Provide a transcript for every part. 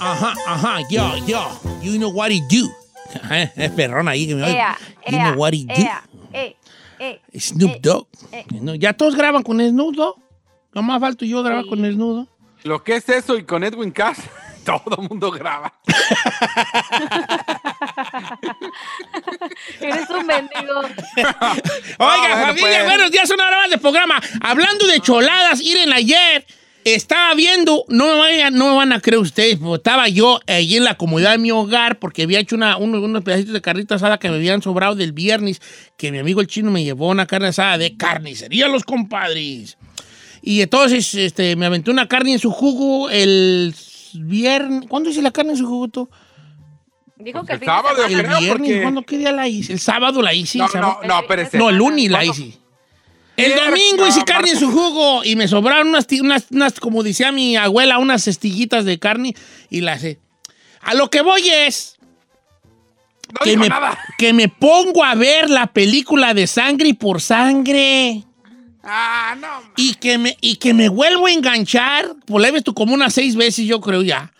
Ajá, ajá, yo, yo. You know what he do. Ajá, Es perrón ahí que me oye. You know what he do. ea, eh, eh. Snoop eh, Dogg. eh. No, ya todos graban con Snoop Dogg. Nomás falto yo grabar Sí. con Snoop. Lo que es eso y con Edwin Cass, todo el mundo graba. Eres un mendigo. Oiga, bueno, familia, pues. buenos días, una hora más de programa. Hablando de choladas, miren, ayer estaba viendo, no me, vayan, no me van a creer ustedes, pero estaba yo allí en la comodidad de mi hogar porque había hecho una, uno- unos pedacitos de carnita asada que me habían sobrado del viernes, que mi amigo el chino me llevó una carne asada de carnicería, los compadres. Y entonces este, me aventé una carne en su jugo el viernes. ¿Cuándo hice la carne en su jugo tú? Dijo que El sábado, El viernes, porque- ¿cuándo qué día la hice? El sábado la hice. No, no, no, espérese. No, el lunes la ¿Cuándo? hice. El domingo hice carne en su jugo y me sobraron unas, unas, unas, como decía mi abuela, unas estillitas de carne y las hice. A lo que voy es No que me, nada. que me pongo a ver la película de sangre y por sangre Ah, no. y que me, y que me vuelvo a enganchar, por la he visto como unas seis veces yo creo ya.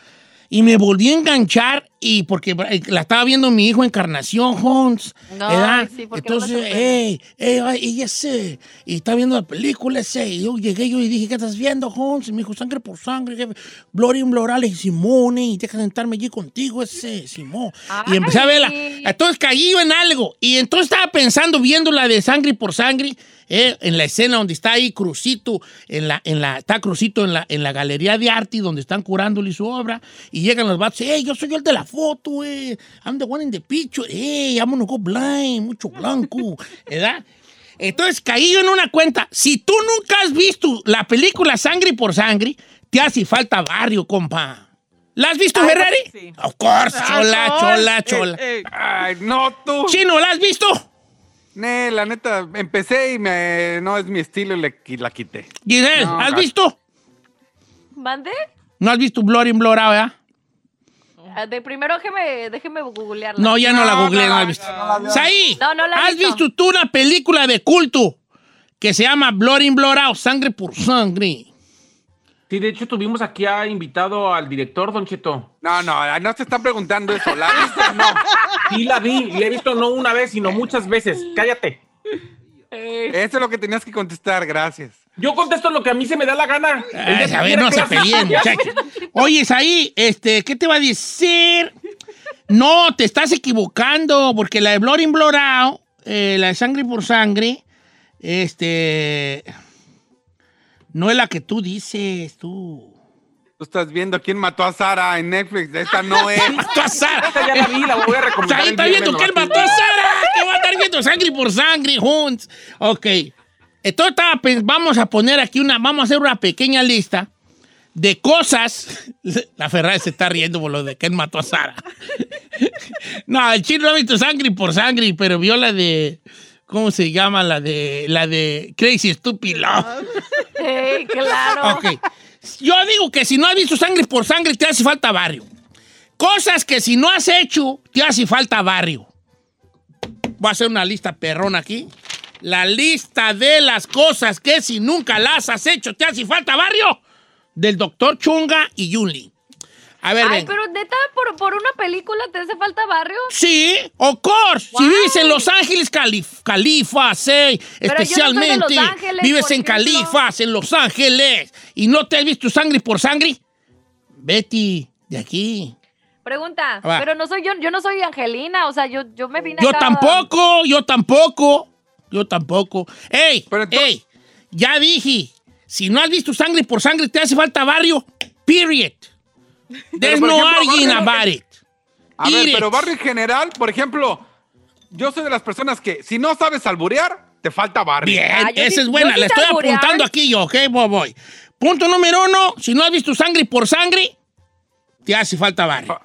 Y me volví a enganchar y porque eh, la estaba viendo mi hijo Encarnación Holmes. No, ¿verdad? sí, ¿por qué no me Entonces, sorprende? ey, ey, ay, y ese, y está viendo la película ese. Y yo llegué yo y dije, ¿qué estás viendo, Holmes? Y me dijo, sangre por sangre, jefe. In Blood, Alex Simone, y deja sentarme allí contigo ese, Simón. Y empecé a verla. Entonces caí yo en algo. Y entonces estaba pensando, viendo la de sangre por sangre, eh, en la escena donde está ahí Crucito, en la, en la, está Crucito en la, en la galería de arte donde están curándole su obra. Y llegan los vatos, hey, yo soy el de la foto, eh. I'm the one in the picture, hey, I'm gonna go blind, mucho blanco, ¿verdad? Entonces caí yo en una cuenta. Si tú nunca has visto la película Sangre por Sangre, te hace falta barrio, compa. ¿La has visto, Ferrari? sí. Of course, chola, chola, chola. Ay, no, tú. Chino, ¿la has visto? Ne, la neta, empecé y me, no es mi estilo y, le, y la quité. Giselle, No, ¿has gato. visto? ¿Mande? ¿No has visto Blood in Blood, ¿verdad? Ah, De primero déjeme, déjeme googlearla. No, ya no, la googleé, no, la has visto. no la vio. Saí, No, no la he ¿has visto. visto tú una película de culto que se llama Blood in Blood Out, Sangre por Sangre? Sí, de hecho tuvimos aquí a invitado al director, Don Cheto. No, no, no te están preguntando eso. ¿La viste o no? Sí la vi, la he visto no una vez, sino muchas veces. Cállate. Eso es lo que tenías que contestar, gracias. Yo contesto lo que a mí se me da la gana. El Ay, a ver, no se peleen, muchachos. Oye, ahí, este, ¿qué te va a decir? No, te estás equivocando, porque la de Blood in Blood Out, eh, la de Sangre por Sangre, este, no es la que tú dices, tú. Tú estás viendo quién mató a Sara en Netflix. Esta no es. Mató a Sara. Esta ya la vi, la voy a recomendar. Ahí está viendo nomás. mató a Sara, que va a estar viendo sangre por sangre, Hunts. Ok. Entonces vamos a poner aquí una, vamos a hacer una pequeña lista de cosas. La Ferrari se está riendo por lo de que él mató a Sara. No, el chino no ha visto sangre por sangre, pero vio la de. ¿Cómo se llama? La de. La de Crazy Stupid Love. Sí, claro. Ok. Yo digo que si no has visto sangre por sangre, te hace falta barrio. Cosas que si no has hecho, te hace falta barrio. Voy a hacer una lista perrón aquí. La lista de las cosas que si nunca las has hecho, te hace falta barrio. Del doctor Chunga y Yunli. A ver, Ay, pero neta, por, por una película te hace falta barrio. Sí, of course. Si vives en Los Ángeles, Calif Califa, sí, yo no especialmente. Los Ángeles, vives en ejemplo. Califas, en Los Ángeles, y no te has visto sangre por sangre. Betty, de aquí. Pregunta, Va. pero no soy yo, yo no soy Angelina, o sea, yo, yo me vine Yo acá- tampoco, yo tampoco, yo tampoco. ¡Ey! Pero entonces- ¡Ey! Ya dije, si no has visto sangre por sangre, te hace falta barrio. Period. There's no arguing barrio- about it. A ver, pero barrio en general, por ejemplo, yo soy de las personas que si no sabes alburear, te falta barrio. Bien, Ah, esa sí- es buena, sé estoy alburear. apuntando aquí yo, ok, voy, voy. Punto número uno, si no has visto sangre por sangre, te hace falta barrio.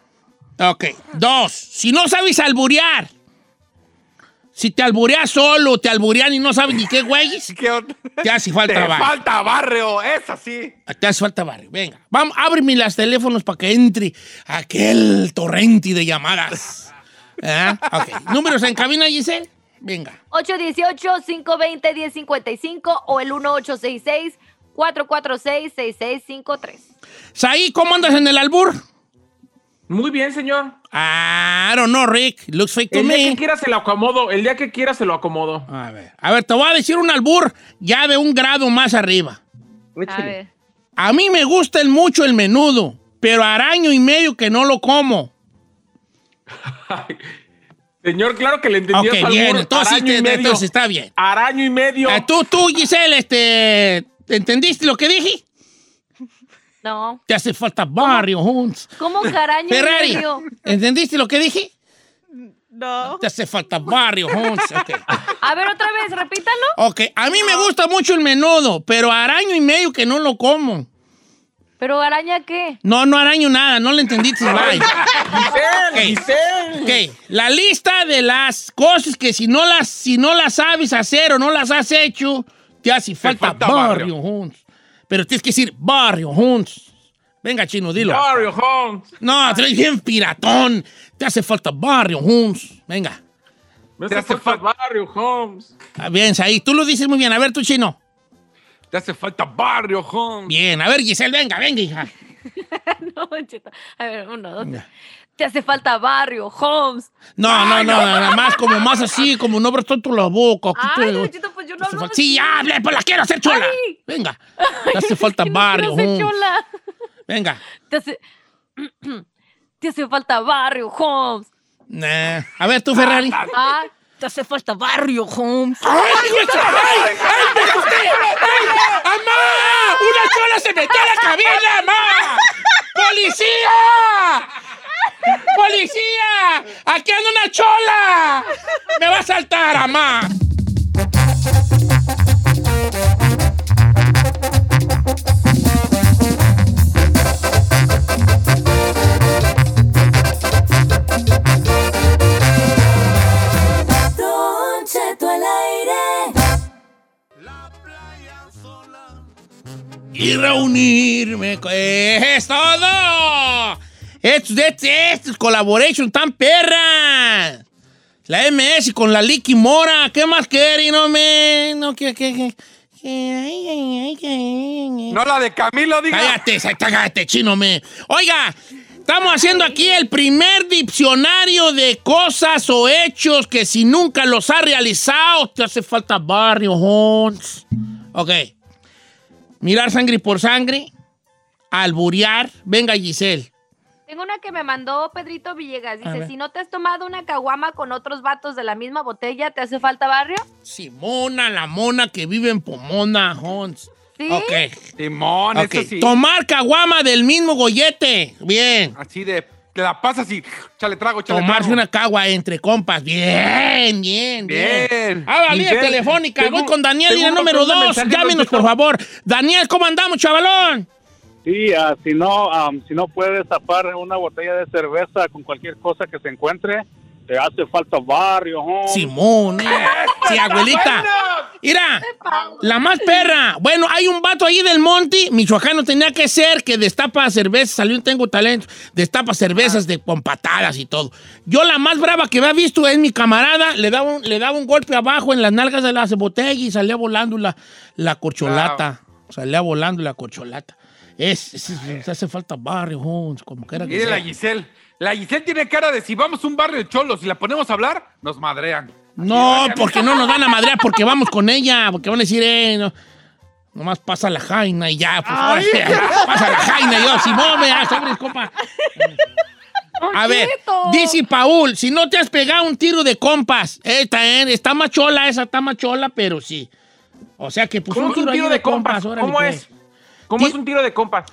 Ok. Dos, si no sabes alburear, si te albureas solo, te alburean y no sabes ni qué güeyes, ¿Qué onda? te hace falta Te barrio. falta barrio, es así. Te hace falta barrio. Venga, vamos, ábreme los teléfonos para que entre aquel torrente de llamadas. ¿Ah? Ok. ¿Números en cabina, Giselle? Venga. 818-520-1055 o el 446-6653. Saí, ¿cómo andas en el albur? Muy bien, señor. I don't know, Rick. Looks fake to El día me. que quiera se lo acomodo. El día que quiera se lo acomodo. A ver, a ver, te voy a decir un albur ya de un grado más arriba. A ver. A mí me gusta el mucho el menudo, pero araño y medio que no lo como. Señor, claro que le entendí Ok, bien, burro. entonces, Araño y te- medio. entonces está bien. Araño y medio. Ah, tú, tú, Giselle, este, ¿entendiste lo que dije? No. Te hace falta barrio, Hunts. ¿Cómo caraño y Ferrari, medio? ¿entendiste lo que dije? No. Te hace falta barrio, Hunts. A ver, otra vez, repítalo. Ok, a mí me gusta mucho el menudo, pero araño y medio que no lo como. ¿Pero araña qué? No, no araño nada, no le entendiste. bye. Giselle, Giselle. Ok, la lista de las cosas que si no las, si no las sabes hacer o no las has hecho, te hace falta, falta barrio, barrio. Pero tienes que decir barrio, Hunts. Venga, chino, dilo. Mario Holmes. No, traes bien piratón. Te hace falta barrio, Hunts. Venga. Me Te hace falta Barrio Holmes. Ah, Bien, ahí. Tú lo dices muy bien. A ver, tú, chino. Te hace falta barrio, Holmes. Bien. A ver, Giselle, venga, venga, hija. No, Don Cheto. A ver, uno, dos. Venga. Te hace falta barrio, Holmes. No, no, no, nada más como más así, como no abres tanto la boca. aquí Ay, te- Don Cheto, pues yo no te hace hablo falta- Sí, hable, pues la quiero hacer chola. Ay. Venga. Te hace falta no barrio, quiero ser Hunts. chola. Venga. Te hace... Te hace falta barrio, Holmes. Nah. A ver, tú, Ferrari. Ah, Te hace falta barrio, Holmes. ¡Ay, güey! ¡Ay! ¡Ay, me asusté! ¡Ay! ¡Amá! ¡Una chola se metió a la cabina, amá! ¡Policía! ¡Policía! ¡Aquí anda una chola! ¡Me va a saltar, amá! Don Cheto al aire. y reunirme. con- ¡Es todo! Estos, estos, estos collaboration tan perra. La MS con la Licky Mora. ¿Qué más quiere? No me. No, que. que, que-. No la de Camilo, diga. Cállate, cállate, chino me. Oiga, estamos haciendo aquí el primer diccionario de cosas o hechos que si nunca los has realizado, te hace falta barrio, Hons. Ok. Mirar sangre por sangre. Alburear. Venga, Giselle. Tengo una que me mandó Pedrito Villegas. Dice, si no te has tomado una caguama con otros vatos de la misma botella, ¿te hace falta barrio? Simona, la mona que vive en Pomona, Hons. ¿Sí? Ok. Simón, ok. eso sí. Tomar caguama del mismo gollete. Bien. Así de, te la pasas y chale trago, chale Tomarse trago. una cagua entre compas. Bien, bien, bien. Bien. Ah, la línea telefónica. tengo- Voy con Daniel, línea número dos. Llámenos, por favor. Daniel, ¿cómo andamos, chavalón? Sí, ah, si no, am, si no puedes tapar una botella de cerveza con cualquier cosa que se encuentre, te hace falta barrio, home. Simón, eh. Sí, abuelita. Mira, la más perra. Bueno, hay un vato ahí del Monte, michoacano tenía que ser, que destapa cervezas, salió un Tengo Talento, destapa cervezas de, con patadas y todo. Yo la más brava que había visto es mi camarada, le daba un, le daba un golpe abajo en las nalgas de la botella y salía volando la, la corcholata. Salía volando la corcholata. Es, es- es- hace falta barrio, Jones, como que Mire la. Giselle. La Giselle tiene cara de si vamos a un barrio de cholos y la ponemos a hablar, nos madrean. No, porque no nos van a madrear porque vamos con ella, porque van a decir, eh, no, nomás pasa la jaina y ya, pues ahora pasa la jaina y yo, Simón, vea, sobres, compa. A ver, dice Paul, si no te has pegado un tiro de compas, está, eh, está más chola, esa está más chola, pero sí. O sea que pues ¿Cómo un es un tiro, tiro de compas? órale, ¿Cómo pues. es? ¿Cómo es un tiro de compas?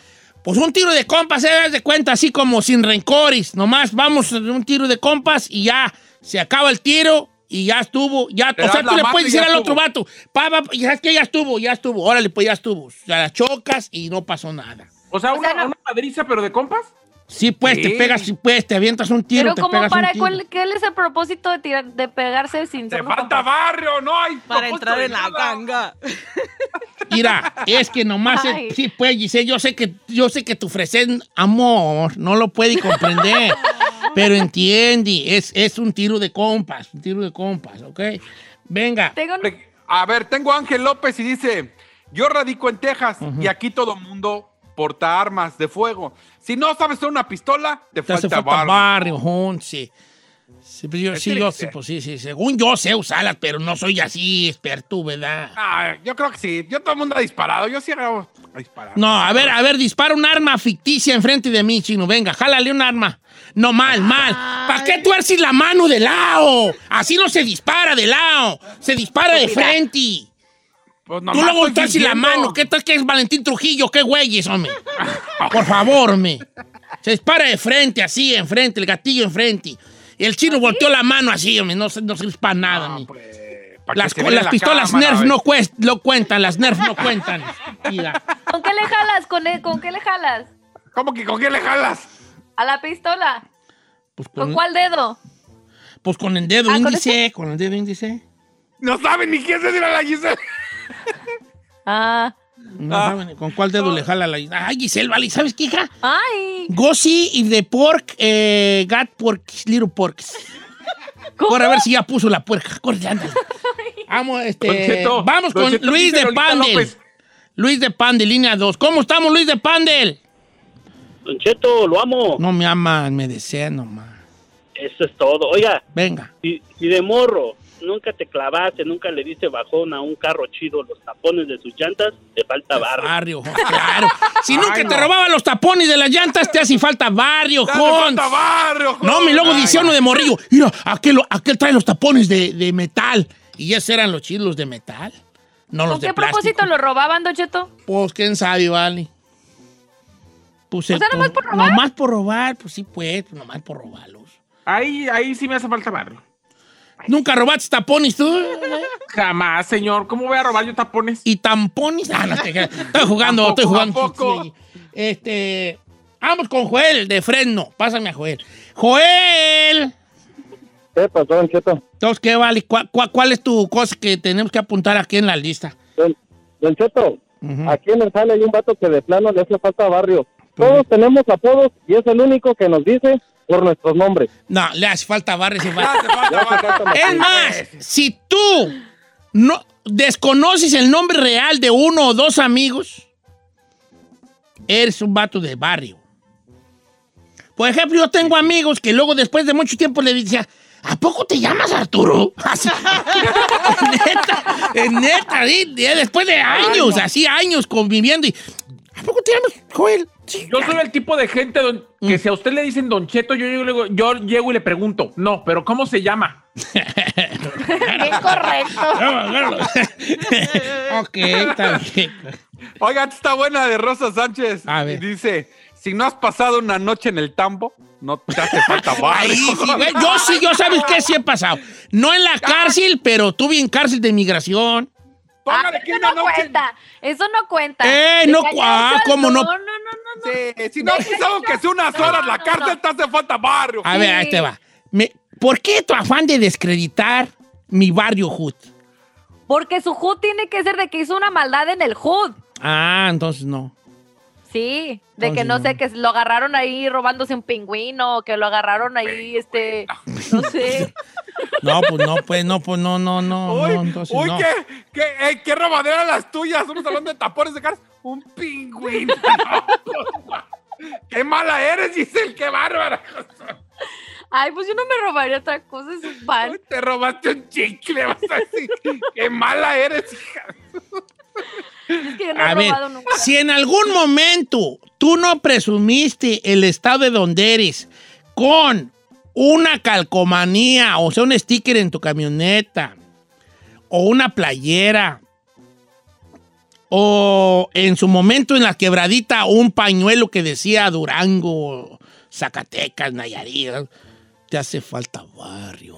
Pues un tiro de compas, se das de cuenta, así como sin rencores. Nomás vamos a un tiro de compas y ya se acaba el tiro y ya estuvo. Ya, o sea, tú le puedes decir ya al otro estuvo. vato, pa, pa, ya sabes que ya estuvo, ya estuvo. Órale, pues ya estuvo. O sea, la chocas y no pasó nada. O sea, O una, sea, no- una madriza, pero de compas. Sí, pues te pegas, sí, pues te avientas un tiro, Pero te como pegas para, un tiro. ¿cuál, ¿qué es el propósito de, tirar, de pegarse sin Te falta compas? barrio, no hay. Para entrar en la nada. ganga. Mira, es que nomás, es- sí, pues, Giselle, yo sé que, yo sé que tu ofrecen amor, no lo puede comprender, pero entiende, es, es un tiro de compas, un tiro de compas, ¿ok? Venga. Tengo un- A ver, tengo a Ángel López y dice, Yo radico en Texas y aquí todo mundo porta armas de fuego. Si no sabes usar una pistola, te, Te falta, falta barrio. barrio, sí. Sí, pues yo, sí, yo sé, pues sí, sí. Según yo sé usarlas, pero no soy así experto, ¿verdad? Ah, yo creo que sí. Yo todo el mundo ha disparado. Yo sí hago disparar. No, a ver, a ver, dispara un arma ficticia enfrente de mí, chino. Venga, jálale un arma. No, mal, mal. ¿Para qué tuerces la mano de lado? Así no se dispara de lado. Se dispara de frente. Pues Tú luego estoy tuerces la mano. ¿Qué tal que es Valentín Trujillo? ¿Qué güeyes, hombre? Por favor, hombre. Se dispara de frente, así, enfrente, el gatillo enfrente. Y el chino volteó la mano así, hombre. No, se- no sirve para nada, Ah, hombre. pues, Las, la pistolas cámara, Nerf no, cuest- no cuentan, las Nerf no cuentan. Mira. ¿Con qué le jalas? ¿Con, ¿Con qué le jalas? ¿Cómo que con qué le jalas? ¿A la pistola? Pues ¿Con con, cuál dedo? pues con el dedo Ah, ¿con índice, con el dedo índice. No saben ni quién se dirá la Giselle. Ah. No Ah. saben con cuál dedo le jala la. Ay, Giselle, vale, ¿sabes qué, hija? Ay. Go see if the pork eh, got porks, little porks. ¿Cómo? Corre a ver si ya puso la puerca. Corre, ándale. Vamos, este, vamos con Luis de Pandel. López. Luis de Pandel, línea 2. ¿Cómo estamos, Luis de Pandel? Don Cheto, lo amo. No me aman, me desean nomás. Eso es todo. Oiga, Venga. si, si de morro nunca te clavaste, nunca le diste bajón a un carro chido los tapones de sus llantas, te falta barrio. Barrio, claro. Si nunca Ay, te no. robaban los tapones de las llantas, te hace falta barrio, ¡Te hace Jons. falta barrio, No, mi luego Ay, dice uno de morrillo. Mira, aquel, aquel trae los tapones de, de metal. Y esos eran los chilos de metal. No los ¿Con de qué plástico. propósito lo robaban, Don Cheto? Pues quién sabe, vale. Pues O sea, nomás por robar. Nomás por robar, pues sí, pues, pues nomás por robarlos. Ahí, ahí sí me hace falta barrio. ¿Nunca robaste tapones tú? Jamás, señor. ¿Cómo voy a robar yo tapones? ¿Y tampones? Ah, no, estoy jugando, Tampoco, estoy jugando. tampoco. Este, vamos con Joel de Fresno. Pásame a Joel. Joel. ¿Qué pasó, Don Cheto? Entonces, ¿qué vale? ¿Cuál, cuál, cuál es tu cosa que tenemos que apuntar aquí en la lista? Don, Don Cheto, aquí en el sale hay un vato que de plano le hace falta barrio. Todos tenemos apodos y es el único que nos dice por nuestros nombres. No, le hace falta barrio. falta más. Es más, si tú no desconoces el nombre real de uno o dos amigos, eres un vato de barrio. Por ejemplo, yo tengo amigos que luego después de mucho tiempo le decía, ¿a poco te llamas Arturo? Así. neta, neta, después de años, así años conviviendo y, ¿a poco te llamas Joel? Sí. Yo soy el tipo de gente don- Mm. que si a usted le dicen Don Cheto, yo llego, y le digo- yo llego y le pregunto, no, pero ¿cómo se llama? Bien correcto. ok, está bien. Oiga, esta está buena de Rosa Sánchez. A ver. Dice, si no has pasado una noche en el tambo, no te hace falta barrio. Ahí sí, güey. Yo sí, yo sabes qué sí he pasado. No en la cárcel, pero tuve en cárcel de migración. Ah, Póngale que una no noche... cuenta. Eso no cuenta. Eh, no que cu- haya un ¿cómo no? No, no, no, no. no. Sí, si no has pisado que sea unas horas la cárcel, no. te hace falta barrio. A ver, ahí te va. Me- ¿Por qué tu afán de descreditar mi barrio hood? Porque su hood tiene que ser de que hizo una maldad en el hood. Ah, entonces no. Sí, de Entonces que no no. sé, que lo agarraron ahí robándose un pingüino, que lo agarraron ahí, este, no sé. No, pues no, pues no, pues no, no, no, Uy, no, entonces uy, no. qué, qué, eh, qué robadera las tuyas. Estamos hablando de tapones de cárcel. Un pingüino. No, qué mala eres, Giselle, qué bárbara. Ay, pues yo no me robaría otra cosa, es un pan. Uy, te robaste un chicle, vas a decir. Qué mala eres, hija. Es que yo no A he ver, robado nunca. si en algún momento tú no presumiste el estado de donde eres con una calcomanía, o sea, un sticker en tu camioneta, o una playera, o en su momento en la quebradita un pañuelo que decía Durango, Zacatecas, Nayarit, te hace falta barrio.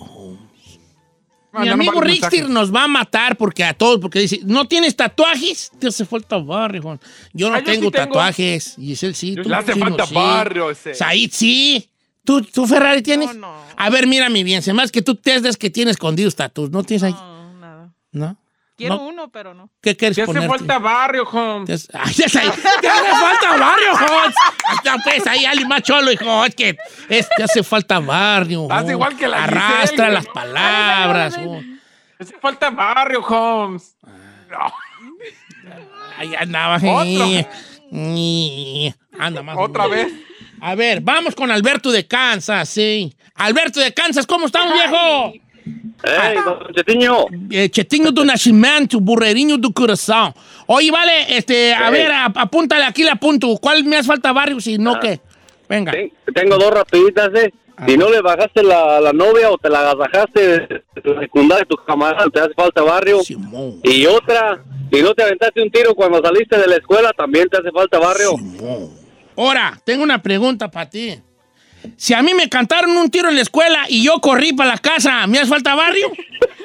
No, Mi no amigo vale mensaje. nos va a matar porque a todos, porque dice, ¿no tienes tatuajes? Te hace falta barrio. Yo no Ah, yo sí tengo tengo. tatuajes. Giselle sí. Yo tú, Le hace Chino, falta sí. barrio ese. Said sí. ¿Tú, tú Ferrari tienes? No, no. A ver, mira mi bien. Se más que tú te das que tienes escondidos tatuajes. ¿No tienes ahí? No, nada. ¿No? Quiero No. uno, pero no. ¿Qué quieres Te hace falta barrio, Holmes. Te hace, Ay, ya está ahí. Te hace falta barrio, Jones. Hasta pues ahí, Ali Macholo, hijo. Es que es- te hace falta barrio. Estás Jones. igual que la Arrastra Giselle, las palabras. Ay, ay, ay, ay. Jones. Te hace falta barrio, Holmes. No. Ahí andaba. Otra. eh. Ni- Anda más. Otra vez. A ver, vamos con Alberto de Kansas, sí. Alberto de Kansas, ¿cómo estamos, viejo? ¡Ey, don Chetiño! Eh, do Nascimento, burrerinho do corazón. Oye, vale, este, a ver, ap- apúntale aquí la apunto. ¿Cuál me hace falta barrio? Si no, ¿qué? Venga. Ten- Tengo dos rapiditas, ¿eh? Si no le bajaste la, la novia o te la agasajaste de tu secundaria, tu camarada, te hace falta barrio. Simón. Y otra, si no te aventaste un tiro cuando saliste de la escuela, también te hace falta barrio. Ahora, tengo una pregunta para ti. Si a mí me cantaron un tiro en la escuela y yo corrí para la casa, ¿me hace falta barrio?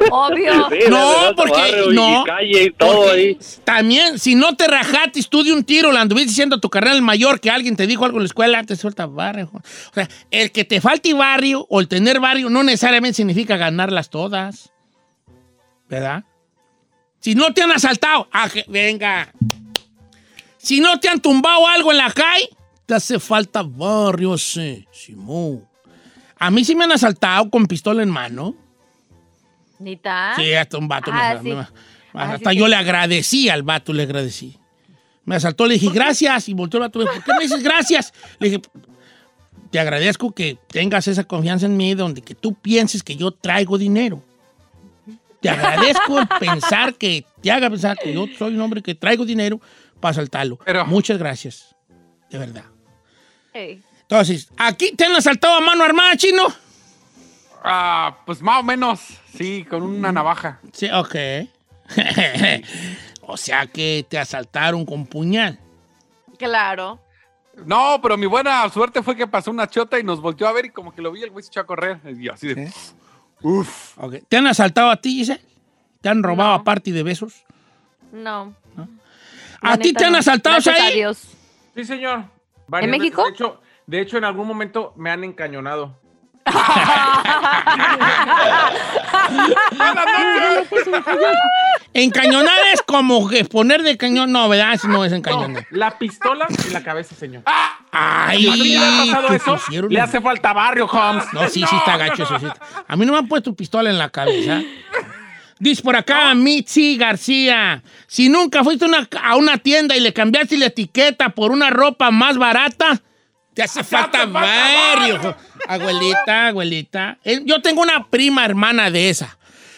Obvio. Sí, No, porque- barrio y no, calle y todo Porque ahí. También, si no te rajaste, tú de un tiro, le anduviste diciendo a tu carnal mayor que alguien te dijo algo en la escuela, te suelta barrio. O sea, el que te falte barrio o el tener barrio no necesariamente significa ganarlas todas. ¿Verdad? Si no te han asaltado, ah, venga. Si no te han tumbado algo en la calle, te hace falta barrio, sí, Simón. A mí sí me han asaltado con pistola en mano. ¿Nita? Sí, hasta un vato. me- Ah, me- sí. me- Ah, hasta sí, yo sí. le agradecí al vato, le agradecí. Me asaltó, le dije, gracias. Y volteó el vato, ¿por qué me dices gracias? Le dije, te agradezco que tengas esa confianza en mí, donde que tú pienses que yo traigo dinero. Te agradezco el pensar que te haga pensar que yo soy un hombre que traigo dinero para asaltarlo. Pero- Muchas gracias. De verdad. Entonces, ¿aquí te han asaltado a mano armada, chino? Ah, pues más o menos, sí, con una navaja. Sí, ok. o sea que te asaltaron con puñal. Claro. No, pero mi buena suerte fue que pasó una chota y nos volteó a ver y como que lo vi, el güey se echó a correr. Y así de. Uf. Ok. ¿Te han asaltado a ti, Giselle? ¿Te han robado No. aparte de besos? No. ¿A ti te han asaltado, Gracias a ahí? Dios. Sí, señor. Varias ¿En veces. México? De hecho, de hecho, en algún momento me han encañonado. Encañonar es como que poner de cañón. No, ¿verdad? Eso no es No, encañonar. la pistola en la cabeza, señor. Ay, ¿A mí le ha pasado eso? pusieron- Le hace falta barrio, Holmes. No, sí, sí está gacho eso. sí. A mí no me han puesto pistola en la cabeza. Dice por acá Mitzi García. Si nunca fuiste una- a una tienda y le cambiaste la etiqueta por una ropa más barata, te hace falta barrio. Abuelita, abuelita. Eh, Yo tengo una prima hermana de esa.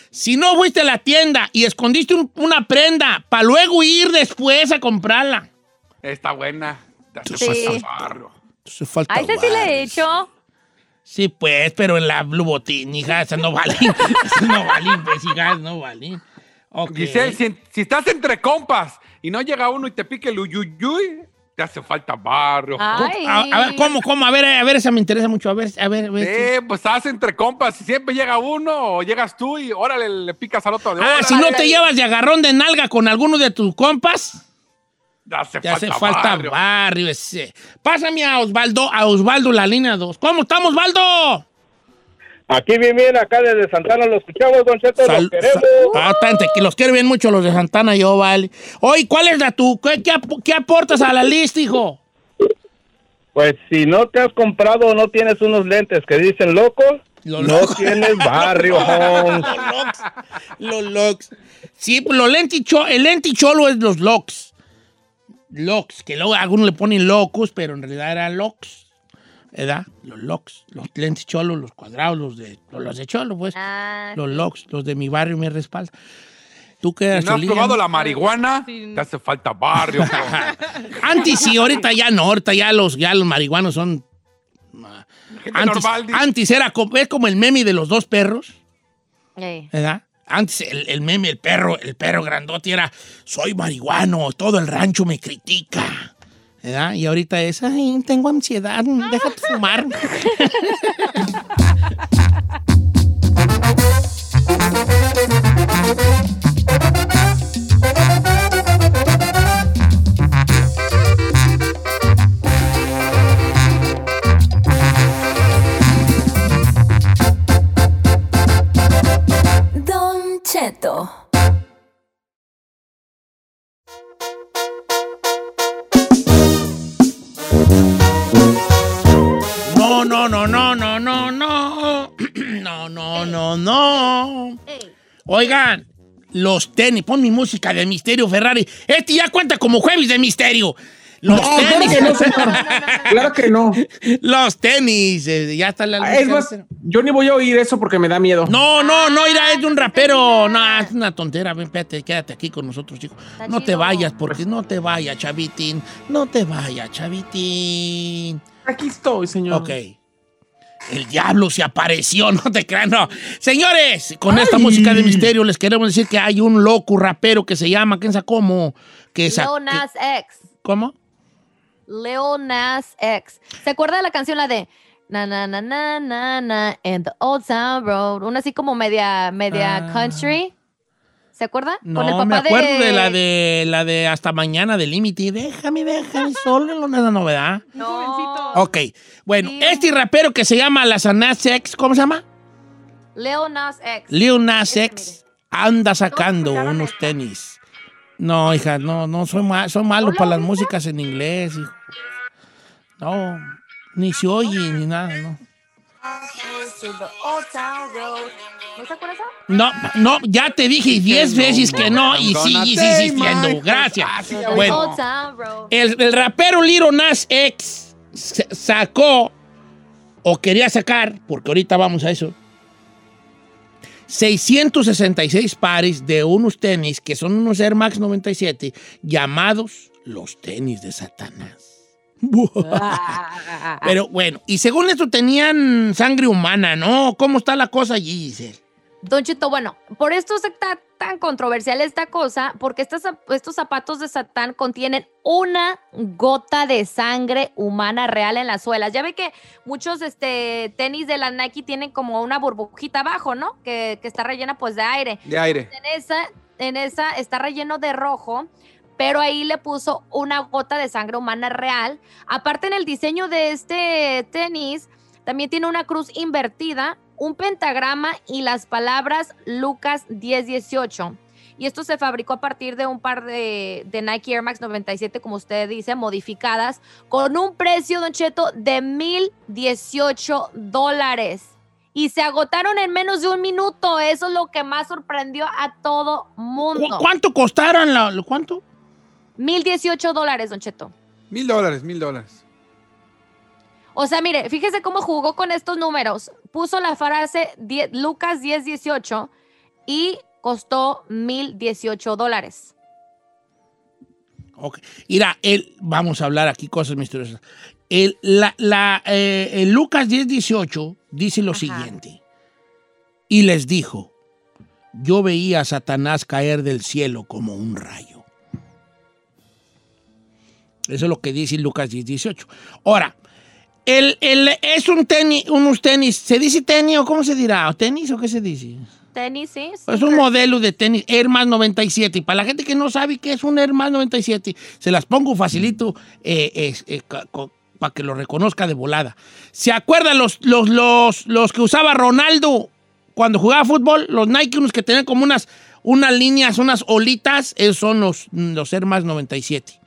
Si no fuiste a la tienda y escondiste un- una prenda para luego ir después a comprarla, Está buena. Te hace Sí. falta barrio. te hace falta A ese sí le he hecho. Sí, pues, pero en la Blue Botín, hija, esas no valen. Esas no valen, pues, hija, no valen. Ok. Giselle, si, si estás entre compas y no llega uno y te pique el uyuyuy, te hace falta barrio. A, a ver, ¿cómo, cómo? A ver, a ver, esa me interesa mucho. A ver, a ver, a ver. Eh, pues estás entre compas y siempre llega uno o llegas tú y órale, le picas al otro de Ah, si no te llevas de agarrón de nalga con alguno de tus compas, hace te falta, hace falta barrio. barrio. ese. Pásame a Osvaldo, a Osvaldo la línea 2. ¿Cómo estamos, Osvaldo? Aquí bien, bien, acá desde Santana lo escuchamos, Don Cheto, Sal- lo queremos. ah, que los quiero bien mucho los de Santana, yo, vale. Oye, ¿cuál es la tu? ¿Qué, qué ap- qué aportas a la lista, hijo? Pues si no te has comprado o no tienes unos lentes que dicen locos, Los no locos. tienes barrio. Los locks. Los locks. Sí, pues los lenticholo, el lenticholo es los locks. Locks, que luego algunos le ponen locos, pero en realidad eran locks. ¿Verdad? Los locks. Los lenticholos, los cuadrados, los de, los de cholo, pues. Ah, Los locks, los de mi barrio me respalda. ¿Tú qué Si no has probado la marihuana, te hace falta barrio. Antes sí, ahorita ya no, ahorita ya los, ya los marihuanos son... ah, Antes, normal, dice. antes era como, es como el meme de los dos perros. ¿verdad? Antes el, el meme, el perro, el perro grandote era, soy marihuano, todo el rancho me critica. Y ahorita es, ay, tengo ansiedad, déjate fumar. No, no, no, no, no, no, no. No, no, no, no. Oigan, Los tenis. Pon mi música de Misterio Ferrari. Este ya cuenta como jueves de Misterio. Los No, claro tenis. que no, señor. Claro que no. Los tenis. eh, ya está la Ah, Es más, yo ni voy a oír eso porque me da miedo. No, no, no, mira, es de un rapero. No, es una tontera. Ven, espérate, quédate aquí con nosotros, chicos. Está No te vayas, porque no te vayas, chavitín. No te vayas, chavitín. Aquí estoy, señor. Ok. El diablo se apareció, no te creas, no. Señores, con esta música de misterio les queremos decir que hay un loco rapero que se llama, ¿quién sabe cómo? Que X. ¿Cómo? Lil Nas X. ¿Se acuerda de la canción la de na na na na na na in the old town road? Una así como media media Ah. country. ¿Se acuerda? No, me acuerdo de... la de la de Hasta Mañana de Límite. Déjame, déjame solo en una novedad. No. Ok, bueno, Sí. este rapero que se llama Las Nas X, ¿cómo se llama? Lil Nas X. Lil Nas Ese, X anda sacando unos tenis. No, hija, no, no, soy, ma- soy malo ¿No lo para las músicas en inglés, hijo. No, ni se oye ni nada, no. ¿No se acuerda esa? No, no, ya te dije diez veces que no y I'm sigue gonna sí, take insistiendo. Gracias. Ah, Bueno. El, el rapero Liro Nas X sa- sacó, o quería sacar, porque ahorita vamos a eso, 666 pares de unos tenis que son unos Air Max 97 llamados los tenis de Satanás. Pero bueno, y según esto tenían sangre humana, ¿no? ¿Cómo está la cosa allí, Giselle? Don Chito, bueno, por esto está tan controversial esta cosa, porque estos, zap- estos zapatos de Satán contienen una gota de sangre humana real en las suelas. Ya ve que muchos este, tenis de la Nike tienen como una burbujita abajo, ¿no? Que, que está rellena pues de aire. De aire. En esa, en esa está relleno de rojo, pero ahí le puso una gota de sangre humana real. Aparte en el diseño de este tenis, también tiene una cruz invertida, un pentagrama y las palabras Lucas 1018. Y esto se fabricó a partir de un par de, de Nike Air Max 97, como usted dice, modificadas, con un precio, Don Cheto, de 1018 dólares. Y se agotaron en menos de un minuto. Eso es lo que más sorprendió a todo ¿Cu- mundo. ¿Cuánto costaron? La, ¿Cuánto? 1018 dólares, Don Cheto. Mil dólares, mil dólares. O sea, mire, fíjese cómo jugó con estos números. Puso la frase 10 Lucas 1018 y costó 1018 dólares. Ok. Mira, el, vamos a hablar aquí cosas misteriosas. El, la, la, eh, el Lucas 10:18 dice lo Ajá. siguiente. Y les dijo, yo veía a Satanás caer del cielo como un rayo. Eso es lo que dice Lucas 10:18. Ahora, el, el- es un tenis, unos tenis, ¿se dice tenis o cómo se dirá? ¿O ¿Tenis o qué se dice? Tenis, sí. Es un modelo de tenis Air Max 97. Y para la gente que no sabe qué es un Air Max 97, se las pongo facilito para que lo reconozca de volada. ¿Se acuerdan los, los, los, los que usaba Ronaldo cuando jugaba fútbol? Los Nike, unos que tenían como unas, unas líneas, unas olitas, esos son los, los Air Max 97.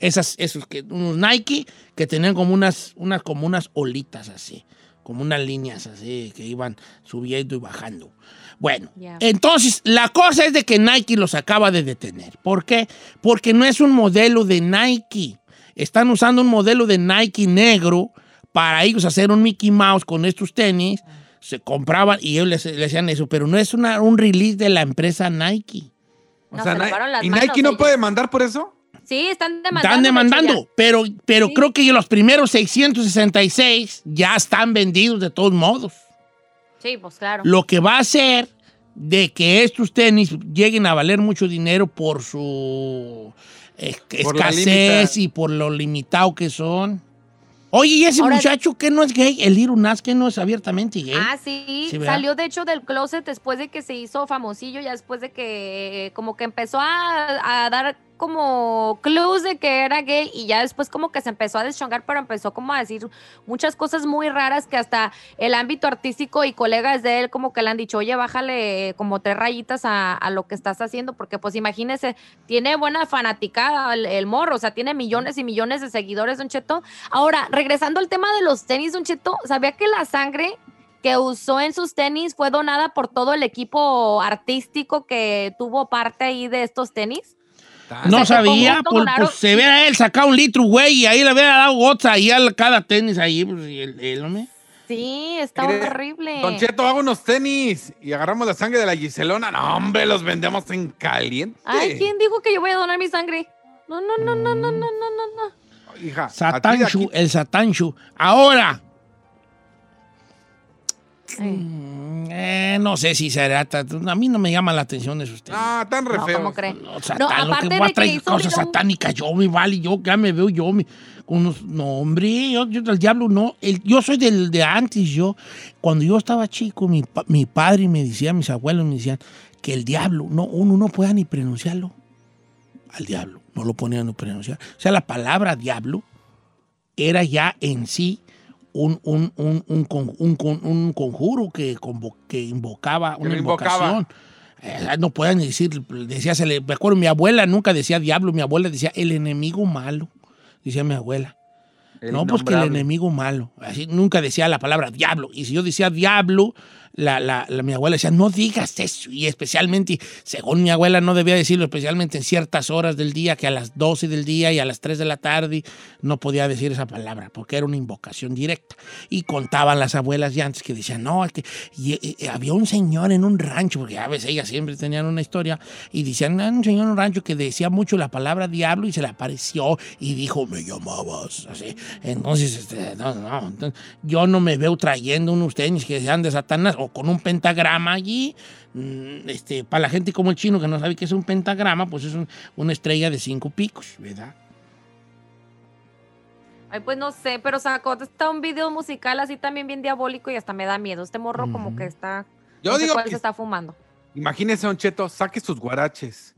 Esas, esos que, unos Nike que tenían como unas, unas, como unas olitas así, como unas líneas así que iban subiendo y bajando. Bueno, entonces la cosa es de que Nike los acaba de detener. ¿Por qué? Porque no es un modelo de Nike. Están usando un modelo de Nike negro para ellos hacer un Mickey Mouse con estos tenis. Se compraban y ellos les, les hacían eso, pero no es una, un release de la empresa Nike. O No, sea, se Ni- lavaron las ¿y Nike no ellos. puede mandar por eso? Sí, están demandando. Están demandando, pero, pero Sí. creo que los primeros 666 ya están vendidos de todos modos. Sí, pues claro. Lo que va a hacer de que estos tenis lleguen a valer mucho dinero por su Por escasez y por lo limitado que son. Oye, ¿y ese Ahora- muchacho que no es gay? El Nas que no es abiertamente gay. Ah, sí, salió de hecho del closet después de que se hizo famosillo, ya después de que eh, como que empezó a, a dar como clues de que era gay y ya después como que se empezó a deschongar, pero empezó como a decir muchas cosas muy raras que hasta el ámbito artístico y colegas de él como que le han dicho, oye, bájale como tres rayitas a, lo que estás haciendo, porque pues imagínese, tiene buena fanaticada el, el morro, o sea, tiene millones y millones de seguidores, Don Cheto. Ahora, regresando al tema de los tenis, Don Cheto, ¿sabía que la sangre que usó en sus tenis fue donada por todo el equipo artístico que tuvo parte ahí de estos tenis. No sabía, pues, pues, se él sacado un litro, güey, y ahí le hubiera dado gotas ahí a cada tenis ahí, pues, y el, hombre. Sí, está Mire, horrible. Don Cheto, hago unos tenis y agarramos la sangre de la Giselona. No, hombre, los vendemos en caliente. Ay, ¿quién dijo que yo voy a donar mi sangre? No, no, no, no, no, no, no, no. Hija, Satanchu, el Satanchu. Ahora, eh, no sé si será, a mí no me llama la atención esos tenis. Ah, tan re No, feos. ¿cómo cree? No, No, lo que de voy a traer cosas un- satánicas, yo me vale, yo ya me veo yo me, con unos, no hombre, yo, yo del diablo no, el- yo soy del de antes, yo, cuando yo estaba chico, mi, pa- mi padre me decía, mis abuelos me decían que el diablo, no, uno no pueda ni pronunciarlo, al diablo, no lo ponían ni pronunciar, o sea, la palabra diablo era ya en sí un, un, un, un, con- un con- un conjuro que, convo- que invocaba Que una invocaba. invocación. Eh, no pueden decir, decía, se le, me acuerdo, mi abuela nunca decía diablo, mi abuela decía el enemigo malo, decía mi abuela. El no, pues que el enemigo malo. Así, nunca decía la palabra diablo. Y si yo decía diablo, la, la- mi abuela decía, no digas eso. Y especialmente, según mi abuela, no debía decirlo, especialmente en ciertas horas del día, que a las 12 del día y a las 3 de la tarde no podía decir esa palabra, porque era una invocación directa. Y contaban las abuelas ya antes que decían, no, que y- había un señor en un rancho, porque a veces ellas siempre tenían una historia, y decían, "Ah, un señor en un rancho que decía mucho la palabra diablo y se le apareció y dijo, me llamabas, así. Entonces, este, no, no, yo no me veo trayendo unos tenis que sean de Satanás o con un pentagrama allí. Mm, Este, para la gente como el chino que no sabe qué es un pentagrama, pues es un- una estrella de cinco picos, ¿verdad? Ay, pues no sé, pero sacó está un video musical así también bien diabólico y hasta me da miedo. Este morro como que está. Yo no sé digo cuál que- se está fumando. Imagínese, Don Cheto, saque sus guaraches.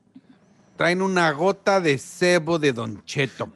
Traen una gota de cebo de Don Cheto.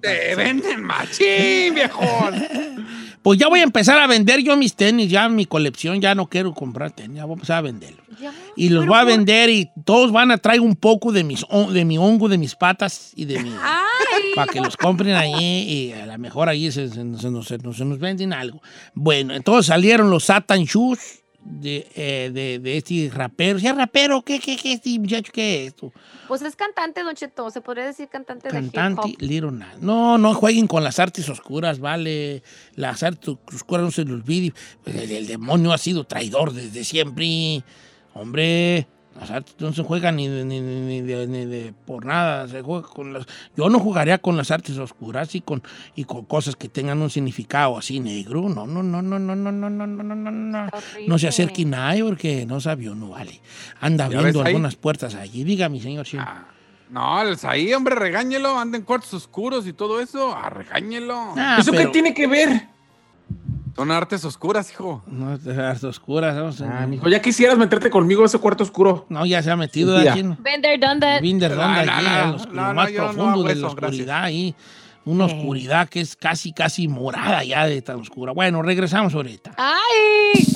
Te venden machín, viejón. Pues ya voy a empezar a vender yo mis tenis, ya mi colección, ya no quiero comprar tenis, ya voy a empezar a venderlos. Ya, Y los voy a vender y todos van a traer un poco de, mis, de mi hongo, de mis patas y de mi... Para que los compren allí y a lo mejor allí se, se- se nos, se nos- se nos venden algo. Bueno, entonces salieron los Satan Shoes de, eh, de, de este rapero. ¿Ya rapero? ¿Qué, qué, qué, este muchacho? ¿Qué es esto? pues es cantante, Don Cheto. Se podría decir cantante, de Cantante hip hop. No, no jueguen con las artes oscuras, vale. Las artes oscuras no se les olvide. El, el demonio ha sido traidor desde siempre. Hombre, las artes no se juegan ni, de- ni, ni- ni de, ni de por nada. Se juega con las, yo no jugaría con las artes oscuras y con, y con cosas que tengan un significado así negro. No, no, no, no, no, no, no, no, no, no, no, no. No se acerque nadie porque no sabio, no vale. Anda ¿Ya viendo ves ahí? algunas puertas allí. Diga, mi señor. sí. Ah, No, ahí, hombre, regáñelo. Anda en cuartos oscuros y todo eso. Ah, regáñelo. Ah, ¿Eso qué tiene que ver? Son artes oscuras, hijo. No, artes oscuras. vamos a- Ah, mijo, ya quisieras meterte conmigo a ese cuarto oscuro. No, ya se ha metido de Mentira. aquí. ¿no? No, ¿dónde no, no, en los- no, lo no, más no profundo de eso, la oscuridad ahí. Una oscuridad que es casi, casi morada ya de tan oscura. Bueno, regresamos ahorita. ¡Ay!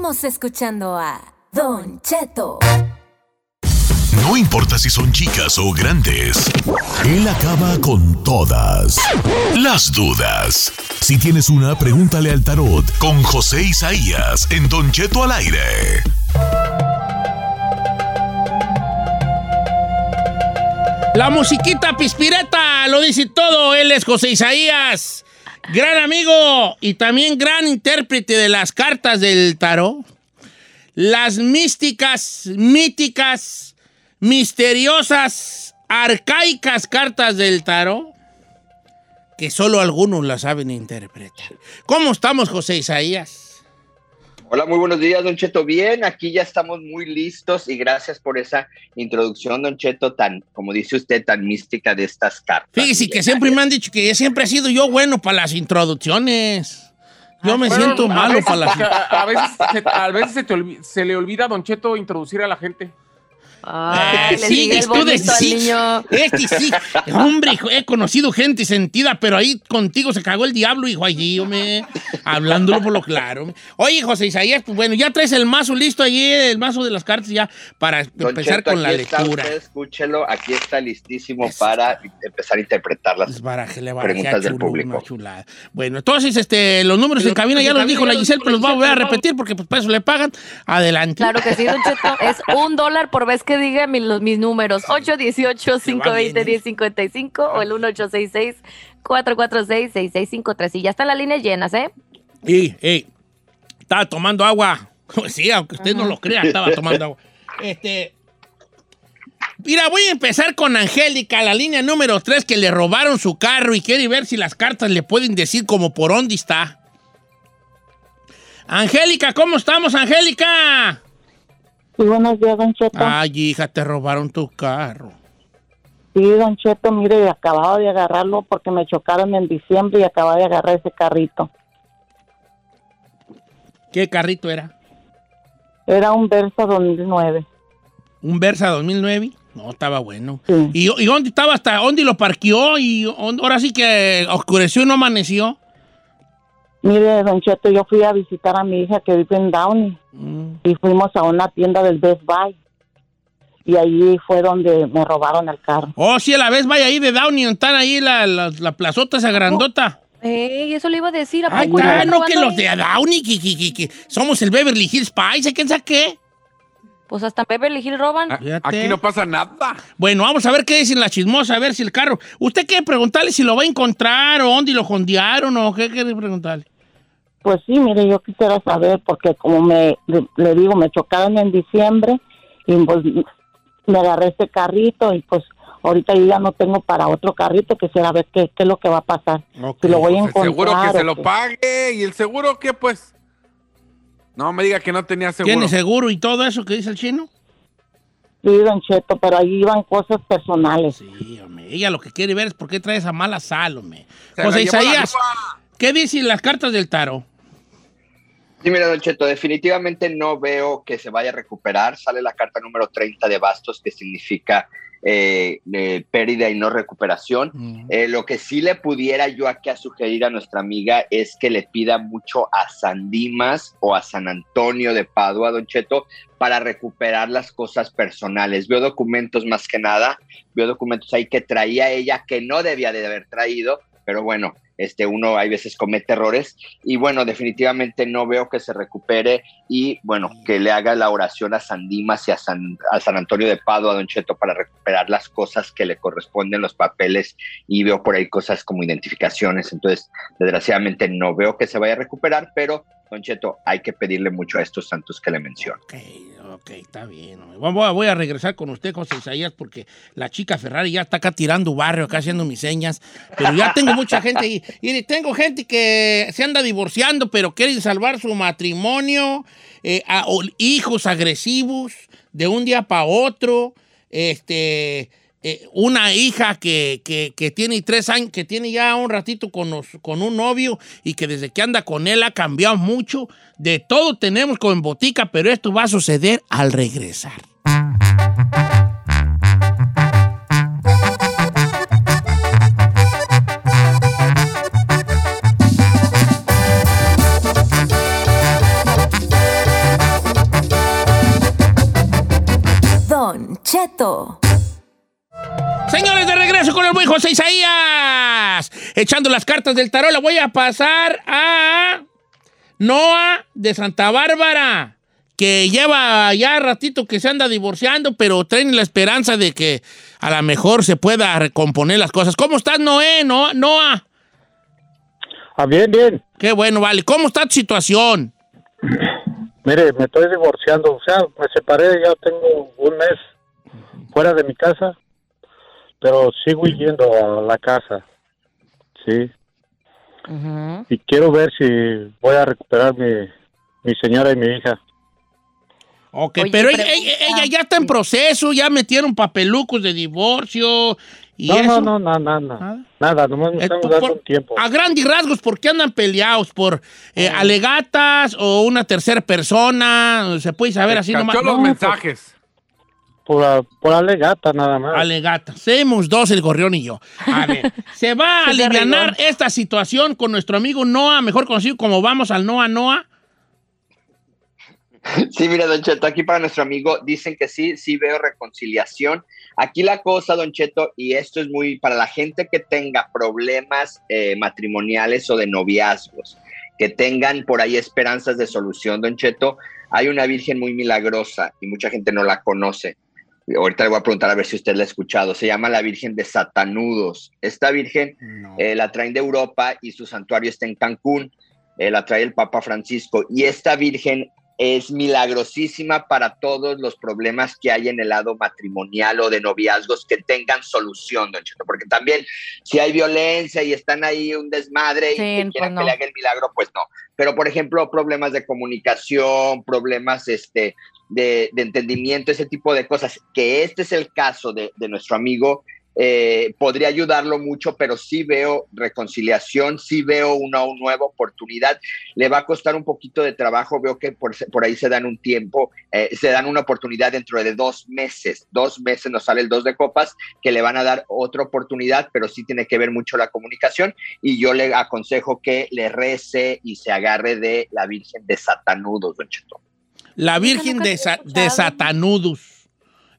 Seguimos escuchando a Don Cheto. No importa si son chicas o grandes, él acaba con todas las dudas. Si tienes una, pregúntale al tarot con José Isaías en Don Cheto al aire. La musiquita pispireta lo dice todo. Él es José Isaías, gran amigo y también gran intérprete de las cartas del tarot. Las místicas, míticas, misteriosas, arcaicas cartas del tarot que solo algunos las saben interpretar. ¿Cómo estamos, José Isaías? Hola, muy buenos días, Don Cheto. Bien, aquí ya estamos muy listos y gracias por esa introducción, Don Cheto, tan, como dice usted, tan mística de estas cartas. Fíjese que siempre me han dicho que siempre he sido yo bueno para las introducciones. Yo me Bueno, siento malo veces- para las A, a veces, se, a veces se, te se le olvida a Don Cheto introducir a la gente. Ay, Eh, le sí, tú de- sí. niño. Este sí. Hombre, hijo, he conocido gente sentida, pero ahí contigo se cagó el diablo, hijo, allí, hombre. Hablándolo por lo claro. Oye, José Isaías, pues bueno, ya traes el mazo listo allí, el mazo de las cartas ya para Don empezar Cheto, con la lectura. usted escúchelo, aquí está listísimo para empezar a interpretar las Pues Para que le barajea preguntas del público. chulada. Bueno, entonces, este, los números en cabina ya los dijo la Giselle, pero los va a volver a repetir porque pues para eso le pagan. Adelante. Claro que sí, Don Cheto. Es un dólar por vez que diga mi- los- mis números. 818-520-1055 o el 1866-446-6653. Y ya están las líneas llenas, ¿eh? Y, estaba tomando agua. Sí, aunque usted no lo crea, estaba tomando agua. Este. Mira, voy a empezar con Angélica, la línea número 3, que le robaron su carro y quiere ver si las cartas le pueden decir como por dónde está. Angélica, ¿cómo estamos, Angélica? Sí, buenos días, Don Cheto. Ay, hija, te robaron tu carro. Sí, Don Cheto, mire, acababa de agarrarlo porque me chocaron en diciembre y acababa de agarrar ese carrito. ¿Qué carrito era? Era un Versa 2009. ¿Un Versa 2009? No, estaba bueno. Sí. ¿Y, y dónde estaba hasta dónde lo parqueó? Y dónde- ahora sí que oscureció y no amaneció. Mire, Don Cheto, yo fui a visitar a mi hija que vive en Downey Mm. y fuimos a una tienda del Best Buy. Y ahí fue donde me robaron el carro. Oh, sí, a la vez vaya ahí de Downey, donde están ahí la, la, la plazota esa grandota. Ey, eso le iba a decir. ¿A Ay, está, no que los de Downey, que, que- que- que somos el Beverly Hills Spice, ¿quién sabe qué? Pues hasta Beverly Hills roban. Fíjate. Aquí no pasa nada. Bueno, vamos a ver qué dicen la chismosa, a ver si el carro... ¿Usted quiere preguntarle si lo va a encontrar o dónde lo jondearon o qué quiere preguntarle? Pues sí, mire, yo quisiera saber porque como me le, digo, me chocaron en diciembre y pues me agarré este carrito y pues ahorita yo ya no tengo para otro carrito, quisiera ver qué, qué es lo que va a pasar. Si lo voy a Pues el seguro que se lo pague. ¿Y el seguro qué, pues? No me diga que no tenía seguro. ¿Tiene seguro y todo eso que dice el chino? Sí, Don Cheto, pero ahí iban cosas personales. Sí, hombre, ella lo que quiere ver es por qué trae esa mala sal, hombre. Se José Isaías, ¿qué dicen las cartas del tarot? Sí, mira, Don Cheto, definitivamente no veo que se vaya a recuperar. Sale la carta número 30 de bastos, que significa eh, eh, pérdida y no recuperación. Mm. Eh, lo que sí le pudiera yo aquí a sugerir a nuestra amiga es que le pida mucho a San Dimas o a San Antonio de Padua, Don Cheto, para recuperar las cosas personales. Veo documentos más que nada, veo documentos ahí que traía ella que no debía de haber traído, pero bueno, este uno hay veces comete errores y bueno, definitivamente no veo que se recupere y bueno, que le haga la oración a San Dimas y a San, a San Antonio de Padua, Don Cheto, para recuperar las cosas que le corresponden, los papeles y veo por ahí cosas como identificaciones, entonces desgraciadamente no veo que se vaya a recuperar, pero Don Cheto, hay que pedirle mucho a estos santos que le menciono. Ok, ok, está bien. Voy a, voy a regresar con usted, José Isaías, porque la chica Ferrari ya está acá tirando barrio, acá haciendo mis señas. Pero ya tengo mucha gente ahí. Y tengo gente que se anda divorciando, pero quieren salvar su matrimonio. eh, hijos agresivos de un día para otro. Este. Eh, una hija que, que- tiene tres años, que tiene ya un ratito con, con un novio y que desde que anda con él ha cambiado mucho. De todo tenemos como en botica, pero esto va a suceder al regresar. Don Cheto. Señores, de regreso con el buen José Isaías. Echando las cartas del tarot, la voy a pasar a Noah de Santa Bárbara, que lleva ya ratito que se anda divorciando, pero traen la esperanza de que a lo mejor se pueda recomponer las cosas. ¿Cómo estás, Noé? Noah? Noah? Ah, bien, bien. Qué bueno, vale. ¿Cómo está tu situación? Mire, me estoy divorciando, o sea, me separé, ya tengo un mes fuera de mi casa, pero sigo yendo a la casa, sí. Y quiero ver si voy a recuperar mi, mi señora y mi hija. Ok, Oye, pero ella, ella ya está en proceso, ya metieron papelucos de divorcio y no, eso. no, no, no, nada, nada, nomás me Eh, estamos dando por- un tiempo. A grandes rasgos, ¿por qué andan peleados? ¿Por eh, alegatas o una tercera persona? ¿Se puede saber así nomás? los No, mensajes. Por, por alegata nada más. Alegata. Somos dos, el gorrión y yo. A ver, ¿se va a aliviar esta situación con nuestro amigo Noah, mejor conocido como vamos al Noah Noah? Sí, mira, Don Cheto, aquí para nuestro amigo dicen que sí, sí veo reconciliación. Aquí la cosa, Don Cheto, y esto es muy para la gente que tenga problemas eh, matrimoniales o de noviazgos, que tengan por ahí esperanzas de solución, Don Cheto, hay una virgen muy milagrosa y mucha gente no la conoce. Ahorita le voy a preguntar a ver si usted la ha escuchado. Se llama la Virgen de Satanudos. Esta Virgen eh, la traen de Europa y su santuario está en Cancún. Eh, la trae el Papa Francisco. Y esta Virgen es milagrosísima para todos los problemas que hay en el lado matrimonial o de noviazgos que tengan solución, Don Cheto. Porque también si hay violencia y están ahí un desmadre y que pues quieran no. que le haga el milagro, pues no. Pero, por ejemplo, problemas de comunicación, problemas este, de, de entendimiento, ese tipo de cosas, que este es el caso de, de nuestro amigo, eh, podría ayudarlo mucho, pero sí veo reconciliación, sí veo una, nueva oportunidad. Le va a costar un poquito de trabajo, veo que por, por ahí se dan un tiempo, eh, se dan una oportunidad dentro de dos meses, dos meses nos sale el dos de copas, que le van a dar otra oportunidad, pero sí tiene que ver mucho la comunicación y yo le aconsejo que le rece y se agarre de la Virgen de Satanudos, don Cheto. La Virgen de, Sa- de Satanudos.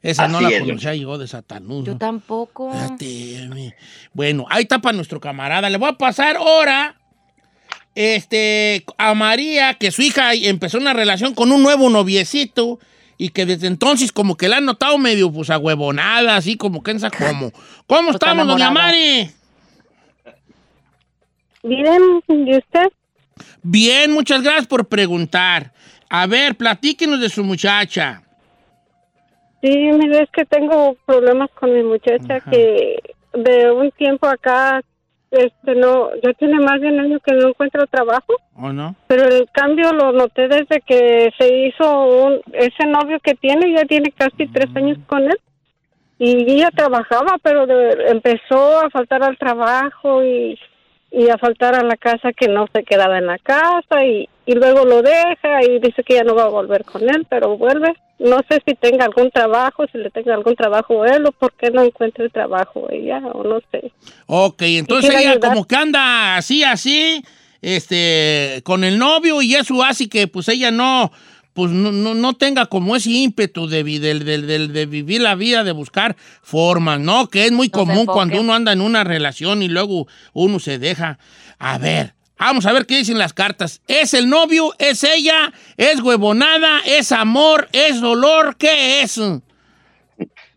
Esa no la es, conocía yo, de Satanudos. Yo tampoco. Fíjate, Bueno, ahí está para nuestro camarada. Le voy a pasar ahora este, a María, que su hija empezó una relación con un nuevo noviecito y que desde entonces como que la han notado medio pues ahuevonada, así como que en cómo. ¿Cómo Pues estamos, doña. Mari? Bien, ¿y usted? Bien, muchas gracias por preguntar. A ver, platíquenos de su muchacha. Sí, mire, es que tengo problemas con mi muchacha que de un tiempo acá, este, no, ya tiene más de un año que no encuentro trabajo, ¿O no? pero el cambio lo noté desde que se hizo un, ese novio que tiene, ya tiene casi tres años con él. Y ella trabajaba, pero de- empezó a faltar al trabajo y, y a faltar a la casa que no se quedaba en la casa y, y luego lo deja y dice que ya no va a volver con él, pero vuelve. No sé si tenga algún trabajo, si le tenga algún trabajo él o por qué no encuentra el trabajo ella o no sé. Ok, entonces ella ayudar. como que anda así, así, este, con el novio y eso hace que pues ella no, pues no, no, no tenga como ese ímpetu de, del- de vivir la vida, de buscar formas, ¿no? Que es muy No común cuando uno anda en una relación y luego uno se deja. A ver, vamos a ver qué dicen las cartas. ¿Es el novio? ¿Es ella? ¿Es huevonada? ¿Es amor? ¿Es dolor? ¿Qué es?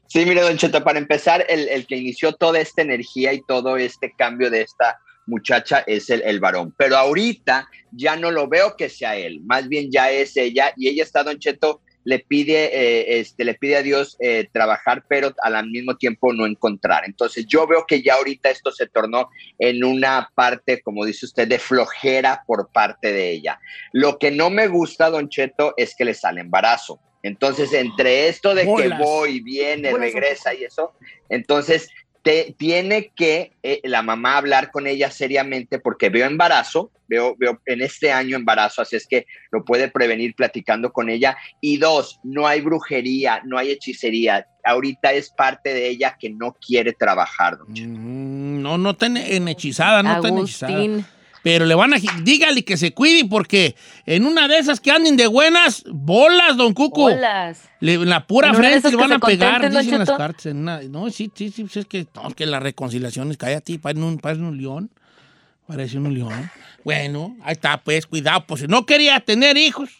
Sí, mire, Don Cheto, para empezar, el, el que inició toda esta energía y todo este cambio de esta muchacha es el, el varón. Pero ahorita ya no lo veo que sea él, más bien ya es ella y ella está, Don Cheto, le pide, eh, este, le pide a Dios eh, trabajar, pero al mismo tiempo no encontrar. Entonces yo veo que ya ahorita esto se tornó en una parte, como dice usted, de flojera por parte de ella. Lo que no me gusta, Don Cheto, es que le sale embarazo. Entonces, entre esto de que voy, viene, Bolas. regresa y eso, entonces te, tiene que eh, la mamá hablar con ella seriamente porque veo embarazo, veo, veo en este año embarazo, así es que lo puede prevenir platicando con ella. Y dos, no hay brujería, no hay hechicería. Ahorita es parte de ella que no quiere trabajar, don. Mm, No, no está en- hechizada, no está en hechizada. Pero le van a... Dígale que se cuide porque en una de esas que anden de buenas, bolas, don Cuco. Bolas. Le- en la pura En frente le van a pegar, dicen las cartas. en una- no, sí, sí, sí, pues es que, no, que las reconciliaciones, cállate, parece un, parece un león. Parece un león. Bueno, ahí está, pues, cuidado, pues si no quería tener hijos,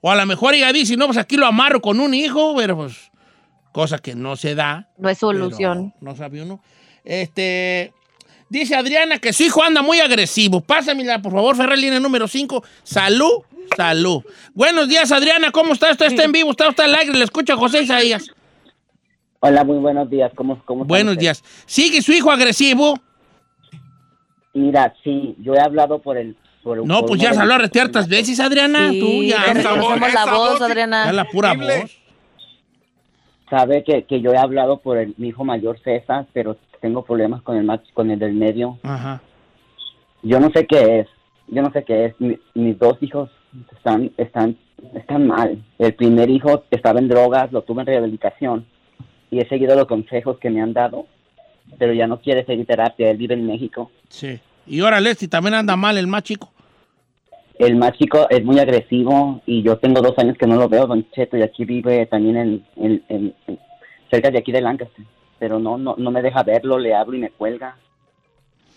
o a lo mejor ella dice, no, pues aquí lo amarro con un hijo, pero pues, cosa que no se da. No es solución. No sabe uno. Este. Dice Adriana que su hijo anda muy agresivo. Pásamela, por favor, Ferrer, línea número 5. Salud, salud. Buenos días, Adriana. ¿Cómo está? Usted está en vivo, está usted al aire. Le escucha a José Isaías. Hola, muy buenos días. ¿Cómo, cómo Buenos días. ¿Sigue su hijo agresivo? Mira, sí, yo he hablado por el... Por, No, por pues ya de se habló mis- reteartas veces, Adriana. Sí, Tú ya. te Esa voz, reconocemos la voz, voz, Adriana. Ya la pura Dile. voz. Sabe que, que yo he hablado por el, mi hijo mayor César, pero tengo problemas con el más, con el del medio. Ajá. Yo no sé qué es. Yo no sé qué es. Mi- mis dos hijos están, están, están mal. El primer hijo estaba en drogas, lo tuve en rehabilitación y he seguido los consejos que me han dado, pero ya no quiere seguir terapia. Él vive en México. Sí. Y ahora Leslie también anda mal, el más chico. El más chico es muy agresivo y yo tengo dos años que no lo veo, Don Cheto, y aquí vive también en- en- cerca de aquí de Lancaster. Pero no, no, no me deja verlo, le hablo y me cuelga.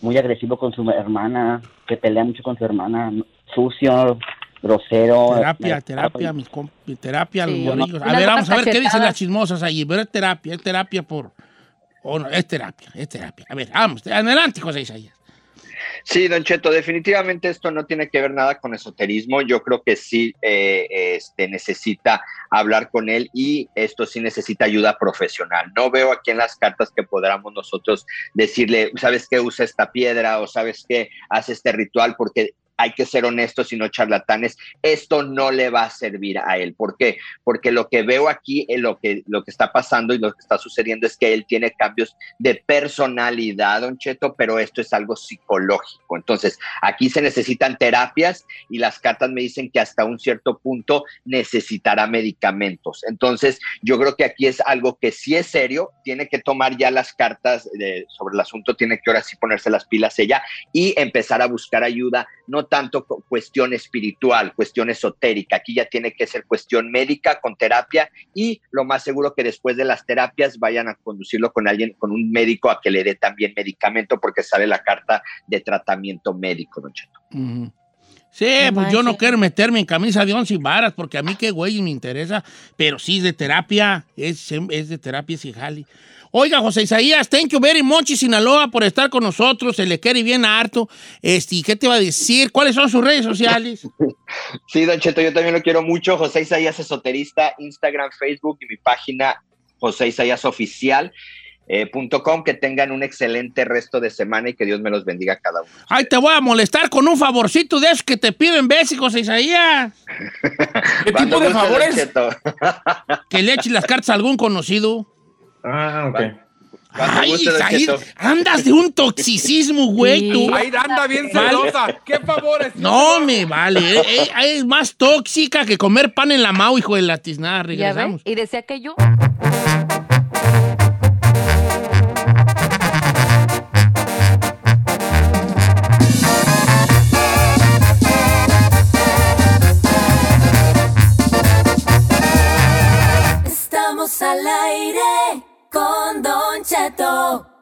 Muy agresivo con su hermana, que pelea mucho con su hermana, sucio, grosero. Terapia, Me- terapia, mis comp- terapia, los Sí. morrillos. A ver, vamos a ver qué dicen las chismosas allí. Pero es terapia, es terapia por... Oh, no, es terapia, es terapia. A ver, vamos, adelante, José Isaías. Sí, Don Cheto, definitivamente esto no tiene que ver nada con esoterismo. Yo creo que sí eh, este, necesita hablar con él y esto sí necesita ayuda profesional. No veo aquí en las cartas que podamos nosotros decirle, ¿sabes qué? Usa esta piedra o ¿sabes qué? Haz este ritual porque hay que ser honestos y no charlatanes. Esto no le va a servir a él. ¿Por qué? Porque lo que veo aquí, eh, lo, que, lo que está pasando y lo que está sucediendo es que él tiene cambios de personalidad, don Cheto, pero esto es algo psicológico. Entonces, aquí se necesitan terapias y las cartas me dicen que hasta un cierto punto necesitará medicamentos. Entonces, yo creo que aquí es algo que sí es serio, tiene que tomar ya las cartas sobre el asunto, tiene que ahora sí ponerse las pilas ella y empezar a buscar ayuda, no tanto cu- cuestión espiritual, cuestión esotérica, aquí ya tiene que ser cuestión médica con terapia y lo más seguro que después de las terapias vayan a conducirlo con alguien, con un médico a que le dé también medicamento porque sale la carta de tratamiento médico, don. Sí, pues yo no quiero meterme en camisa de once varas, porque a mí qué güey me interesa, pero sí es de terapia, es, es de terapia, sí, jali. Oiga, José Isaías, thank you very much, Sinaloa, por estar con nosotros, se le quiere bien harto. Este, ¿y ¿Qué te va a decir? ¿Cuáles son sus redes sociales? Sí, Don Cheto, yo también lo quiero mucho. José Isaías Esoterista, Instagram, Facebook y mi página José Isaías Oficial. Eh, punto com, que tengan un excelente resto de semana y que Dios me los bendiga a cada uno. Ay, te voy a molestar con un favorcito de esos que te piden José Isaías. ¿Qué tipo de favores? Que le eches las cartas a algún conocido. Ah, ok. Ay, Cheto. andas de un toxicismo, güey, tú. Ahí anda bien Vale. celosa. ¿Qué favores? No me vale. eh, eh, es más tóxica que comer pan en la mao, hijo de la tiznada. ¿Ya? Regresamos. Y decía que yo. Al aire con Don Cheto.